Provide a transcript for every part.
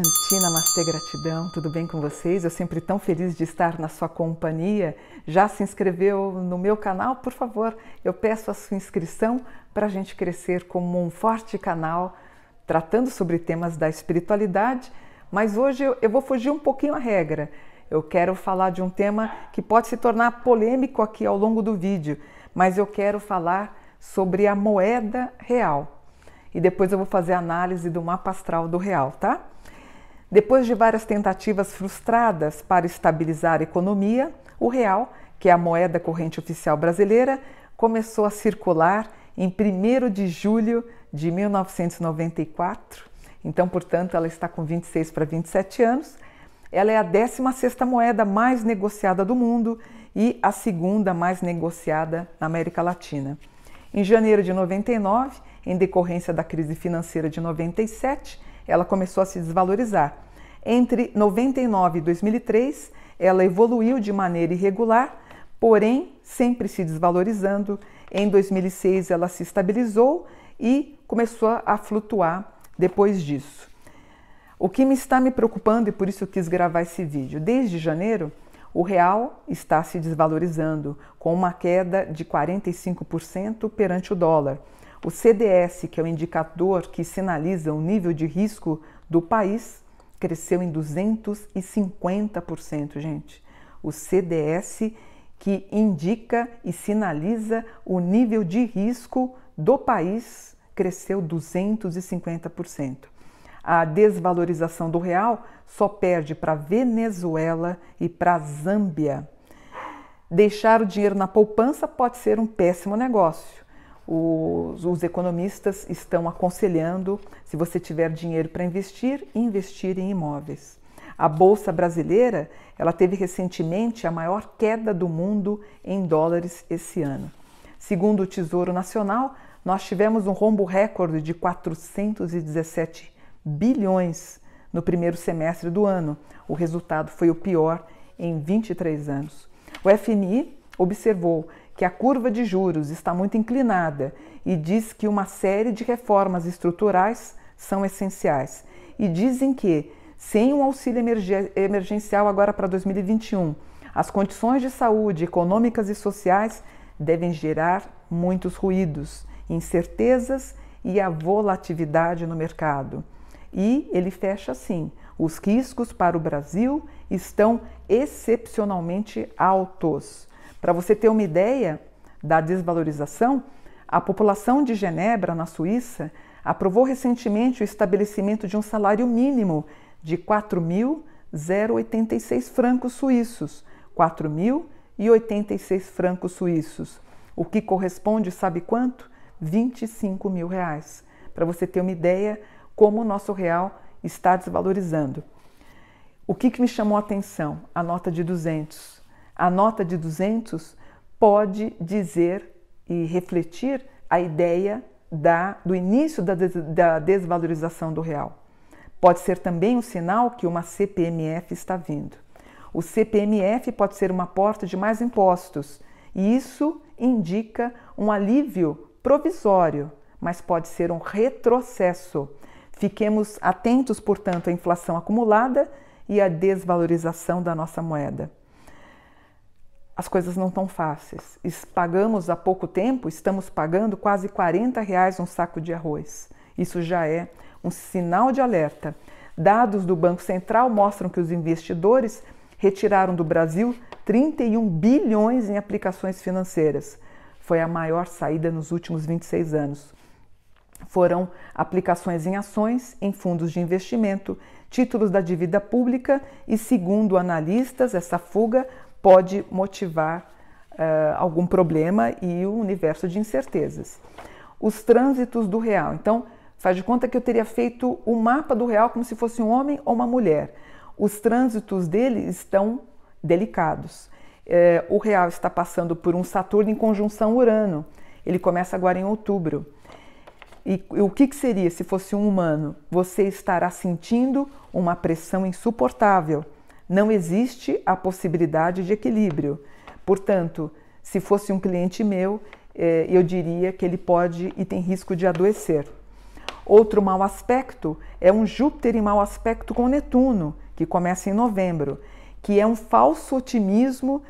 Shanti, Namastê, gratidão, tudo bem com vocês? Eu sempre tão feliz de estar na sua companhia. Já se inscreveu no meu canal? Por favor, eu peço a sua inscrição para a gente crescer como um forte canal tratando sobre temas da espiritualidade, mas hoje eu, vou fugir um pouquinho a regra. Eu quero falar de um tema que pode se tornar polêmico aqui ao longo do vídeo, mas eu quero falar sobre a moeda real. E depois eu vou fazer a análise do mapa astral do real, tá? Depois de várias tentativas frustradas para estabilizar a economia, o real, que é a moeda corrente oficial brasileira, começou a circular em 1 de julho de 1994. Então, portanto, ela está com 26 para 27 anos. Ela é a 16ª moeda mais negociada do mundo e a segunda mais negociada na América Latina. Em janeiro de 99, em decorrência da crise financeira de 97, ela começou a se desvalorizar. Entre 99 e 2003, ela evoluiu de maneira irregular, porém sempre se desvalorizando. Em 2006, ela se estabilizou e começou a flutuar depois disso. O que me está me preocupando e por isso eu quis gravar esse vídeo, desde janeiro, o real está se desvalorizando, com uma queda de 45% perante o dólar. O CDS, que é o indicador que sinaliza o nível de risco do país, cresceu em 250%, gente. O CDS que indica e sinaliza o nível de risco do país cresceu 250%. A desvalorização do real só perde para Venezuela e para Zâmbia. Deixar o dinheiro na poupança pode ser um péssimo negócio os, os economistas estão aconselhando, se você tiver dinheiro para investir, investir em imóveis. A bolsa brasileira, ela teve recentemente a maior queda do mundo em dólares esse ano. Segundo o Tesouro Nacional, nós tivemos um rombo recorde de 417 bilhões no primeiro semestre do ano. O resultado foi o pior em 23 anos. O FMI observou que a curva de juros está muito inclinada e diz que uma série de reformas estruturais são essenciais. E dizem que, sem um auxílio emergencial agora para 2021, as condições de saúde econômicas e sociais devem gerar muitos ruídos, incertezas e a volatilidade no mercado. E ele fecha assim: os riscos para o Brasil estão excepcionalmente altos. Para você ter uma ideia da desvalorização, a população de Genebra, na Suíça, aprovou recentemente o estabelecimento de um salário mínimo de 4.086 francos suíços. 4.086 francos suíços, o que corresponde, sabe quanto? 25 mil reais. Para você ter uma ideia como o nosso real está desvalorizando. O que, que me chamou a atenção? A nota de 200 a nota de 200 pode dizer e refletir a ideia da, do início da, des, da desvalorização do real. Pode ser também um sinal que uma CPMF está vindo. O CPMF pode ser uma porta de mais impostos e isso indica um alívio provisório, mas pode ser um retrocesso. Fiquemos atentos, portanto, à inflação acumulada e à desvalorização da nossa moeda as coisas não estão fáceis. Pagamos há pouco tempo, estamos pagando quase 40 reais um saco de arroz. Isso já é um sinal de alerta. Dados do Banco Central mostram que os investidores retiraram do Brasil 31 bilhões em aplicações financeiras. Foi a maior saída nos últimos 26 anos. Foram aplicações em ações, em fundos de investimento, títulos da dívida pública e, segundo analistas, essa fuga pode motivar uh, algum problema e o um universo de incertezas. Os trânsitos do real. Então, faz de conta que eu teria feito o mapa do real como se fosse um homem ou uma mulher. Os trânsitos dele estão delicados. É, o real está passando por um Saturno em conjunção Urano. Ele começa agora em outubro. E, e o que, que seria se fosse um humano? Você estará sentindo uma pressão insuportável não existe a possibilidade de equilíbrio. Portanto, se fosse um cliente meu, eh, eu diria que ele pode e tem risco de adoecer. Outro mau aspecto é um Júpiter em mau aspecto com Netuno, que começa em novembro, que é um falso otimismo.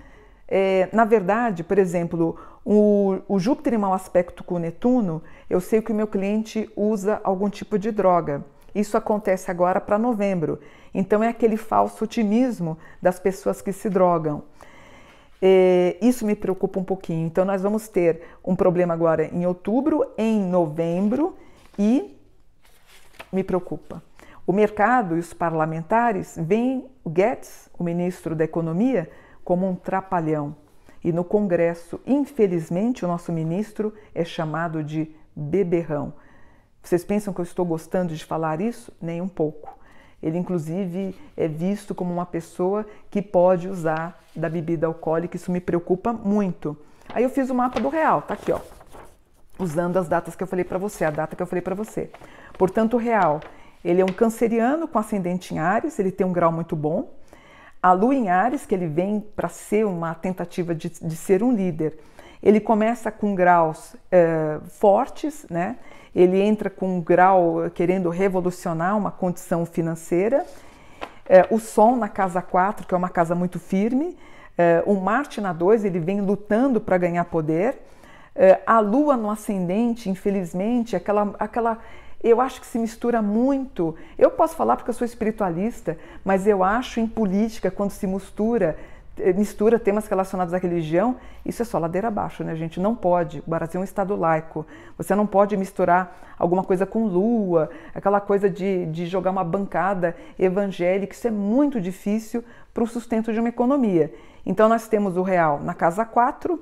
É, na verdade, por exemplo, o, o Júpiter em mau aspecto com Netuno, eu sei que o meu cliente usa algum tipo de droga. Isso acontece agora para novembro. Então é aquele falso otimismo das pessoas que se drogam. É, isso me preocupa um pouquinho. Então nós vamos ter um problema agora em outubro, em novembro e me preocupa. O mercado e os parlamentares veem o Guedes, o ministro da Economia, como um trapalhão. E no Congresso, infelizmente, o nosso ministro é chamado de beberrão. Vocês pensam que eu estou gostando de falar isso? Nem um pouco. Ele, inclusive, é visto como uma pessoa que pode usar da bebida alcoólica, isso me preocupa muito. Aí eu fiz o mapa do real, tá aqui, ó. Usando as datas que eu falei para você, a data que eu falei para você. Portanto, o real, ele é um canceriano com ascendente em Ares, ele tem um grau muito bom. A lua em Ares, que ele vem para ser uma tentativa de, de, ser um líder, ele começa com graus é, fortes, né? Ele entra com um grau querendo revolucionar uma condição financeira. É, o Sol na casa 4, que é uma casa muito firme. É, o Marte na 2, ele vem lutando para ganhar poder. É, a Lua no ascendente, infelizmente, aquela, aquela eu acho que se mistura muito. Eu posso falar porque eu sou espiritualista, mas eu acho em política, quando se mistura, eh, mistura temas relacionados à religião, isso é só ladeira abaixo, né, gente? Não pode. O Brasil é um Estado laico. Você não pode misturar alguma coisa com lua, aquela coisa de, de jogar uma bancada evangélica. Isso é muito difícil para o sustento de uma economia. Então, nós temos o real na casa 4,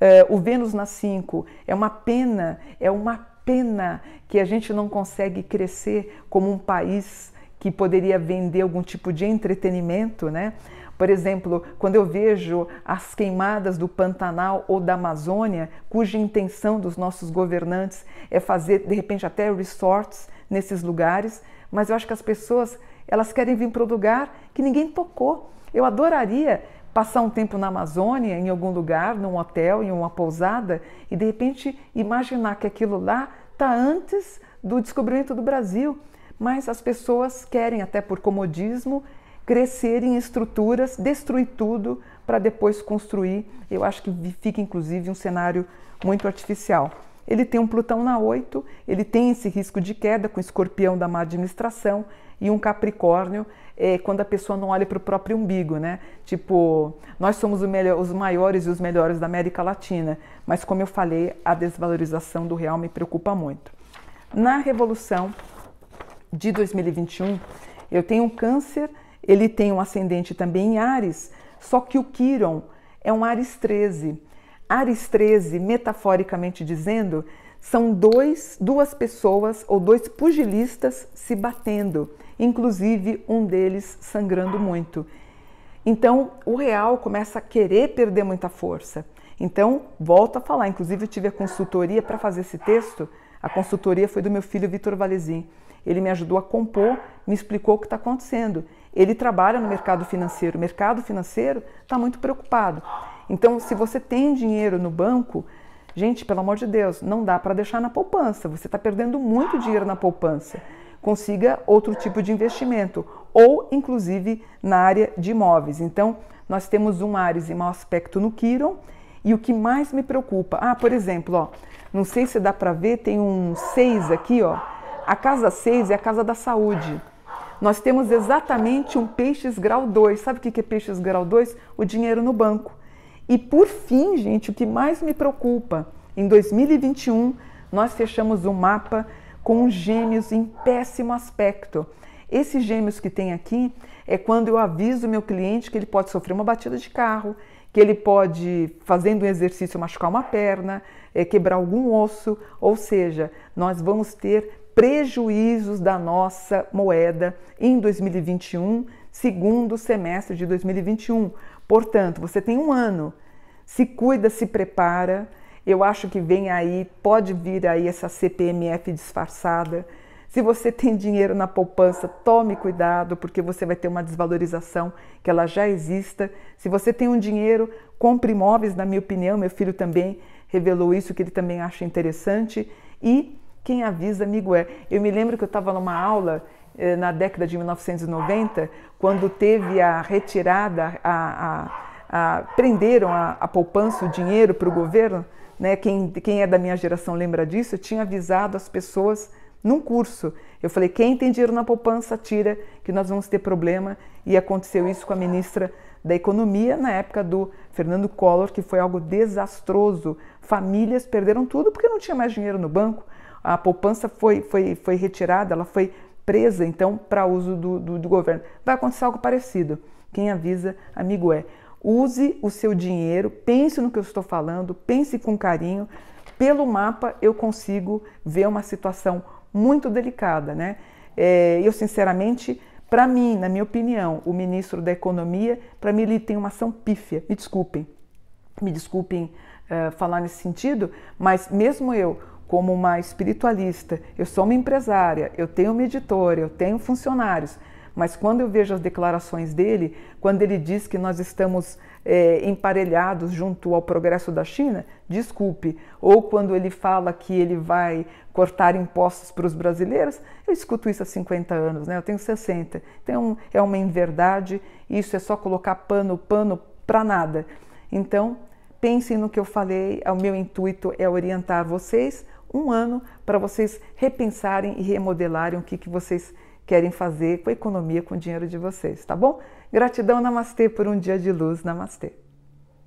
eh, o Vênus na 5 é uma pena, é uma pena que a gente não consegue crescer como um país que poderia vender algum tipo de entretenimento, né? Por exemplo, quando eu vejo as queimadas do Pantanal ou da Amazônia, cuja intenção dos nossos governantes é fazer, de repente, até resorts nesses lugares, mas eu acho que as pessoas elas querem vir para o lugar que ninguém tocou. Eu adoraria passar um tempo na Amazônia, em algum lugar, num hotel, em uma pousada, e de repente imaginar que aquilo lá está antes do descobrimento do Brasil. Mas as pessoas querem, até por comodismo, crescer em estruturas, destruir tudo para depois construir. Eu acho que fica inclusive um cenário muito artificial. Ele tem um Plutão na 8, ele tem esse risco de queda com escorpião da má administração e um Capricórnio é quando a pessoa não olha para o próprio umbigo, né? Tipo, nós somos melhor, os maiores e os melhores da América Latina, mas como eu falei, a desvalorização do real me preocupa muito. Na Revolução de 2021, eu tenho um câncer, ele tem um ascendente também em Ares, só que o Quiron é um Ares 13. Ares 13, metaforicamente dizendo, são dois, duas pessoas ou dois pugilistas se batendo inclusive um deles sangrando muito. Então, o real começa a querer perder muita força. Então, volto a falar, inclusive eu tive a consultoria para fazer esse texto, a consultoria foi do meu filho Vitor Valezin. Ele me ajudou a compor, me explicou o que está acontecendo. Ele trabalha no mercado financeiro, o mercado financeiro está muito preocupado. Então, se você tem dinheiro no banco, gente, pelo amor de Deus, não dá para deixar na poupança, você está perdendo muito dinheiro na poupança consiga outro tipo de investimento, ou inclusive na área de imóveis. Então, nós temos um Ares em mau aspecto no Quiron, e o que mais me preocupa, ah, por exemplo, ó, não sei se dá para ver, tem um 6 aqui, ó. A casa 6 é a casa da saúde. Nós temos exatamente um peixes grau 2. Sabe o que é peixes grau 2? O dinheiro no banco. E por fim, gente, o que mais me preocupa, em 2021 nós fechamos um mapa com gêmeos em péssimo aspecto. Esses gêmeos que tem aqui é quando eu aviso o meu cliente que ele pode sofrer uma batida de carro, que ele pode, fazendo um exercício, machucar uma perna, é, quebrar algum osso, ou seja, nós vamos ter prejuízos da nossa moeda em 2021, segundo semestre de 2021. Portanto, você tem um ano, se cuida, se prepara eu acho que vem aí, pode vir aí essa CPMF disfarçada. Se você tem dinheiro na poupança, tome cuidado, porque você vai ter uma desvalorização que ela já exista. Se você tem um dinheiro, compre imóveis, na minha opinião, meu filho também revelou isso, que ele também acha interessante. E Quem avisa, amigo é. Eu me lembro que eu estava numa aula eh, na década de 1990, quando teve a retirada, a, a, a prenderam a, a poupança, o dinheiro para o governo. Né? Quem, quem é da minha geração lembra disso. Eu tinha avisado as pessoas num curso. Eu falei: quem tem dinheiro na poupança, tira, que nós vamos ter problema. E aconteceu isso com a ministra da Economia na época do Fernando Collor, que foi algo desastroso. Famílias perderam tudo porque não tinha mais dinheiro no banco. A poupança foi, foi, foi retirada, ela foi presa, então, para uso do, do, do governo. Vai acontecer algo parecido. Quem avisa, amigo é. Use o seu dinheiro, pense no que eu estou falando, pense com carinho. Pelo mapa eu consigo ver uma situação muito delicada, né? É, eu, sinceramente, para mim, na minha opinião, o ministro da Economia, para mim, ele tem uma ação pífia. Me desculpem, me desculpem uh, falar nesse sentido, mas mesmo eu, como uma espiritualista, eu sou uma empresária, eu tenho uma editora, eu tenho funcionários, mas quando eu vejo as declarações dele, quando ele diz que nós estamos é, emparelhados junto ao progresso da China, desculpe. Ou quando ele fala que ele vai cortar impostos para os brasileiros, eu escuto isso há 50 anos, né? eu tenho 60. Então é uma inverdade, isso é só colocar pano, pano para nada. Então, pensem no que eu falei, o meu intuito é orientar vocês um ano para vocês repensarem e remodelarem o que, que vocês querem fazer com a economia, com o dinheiro de vocês, tá bom? Gratidão, namastê, por um dia de luz, namastê.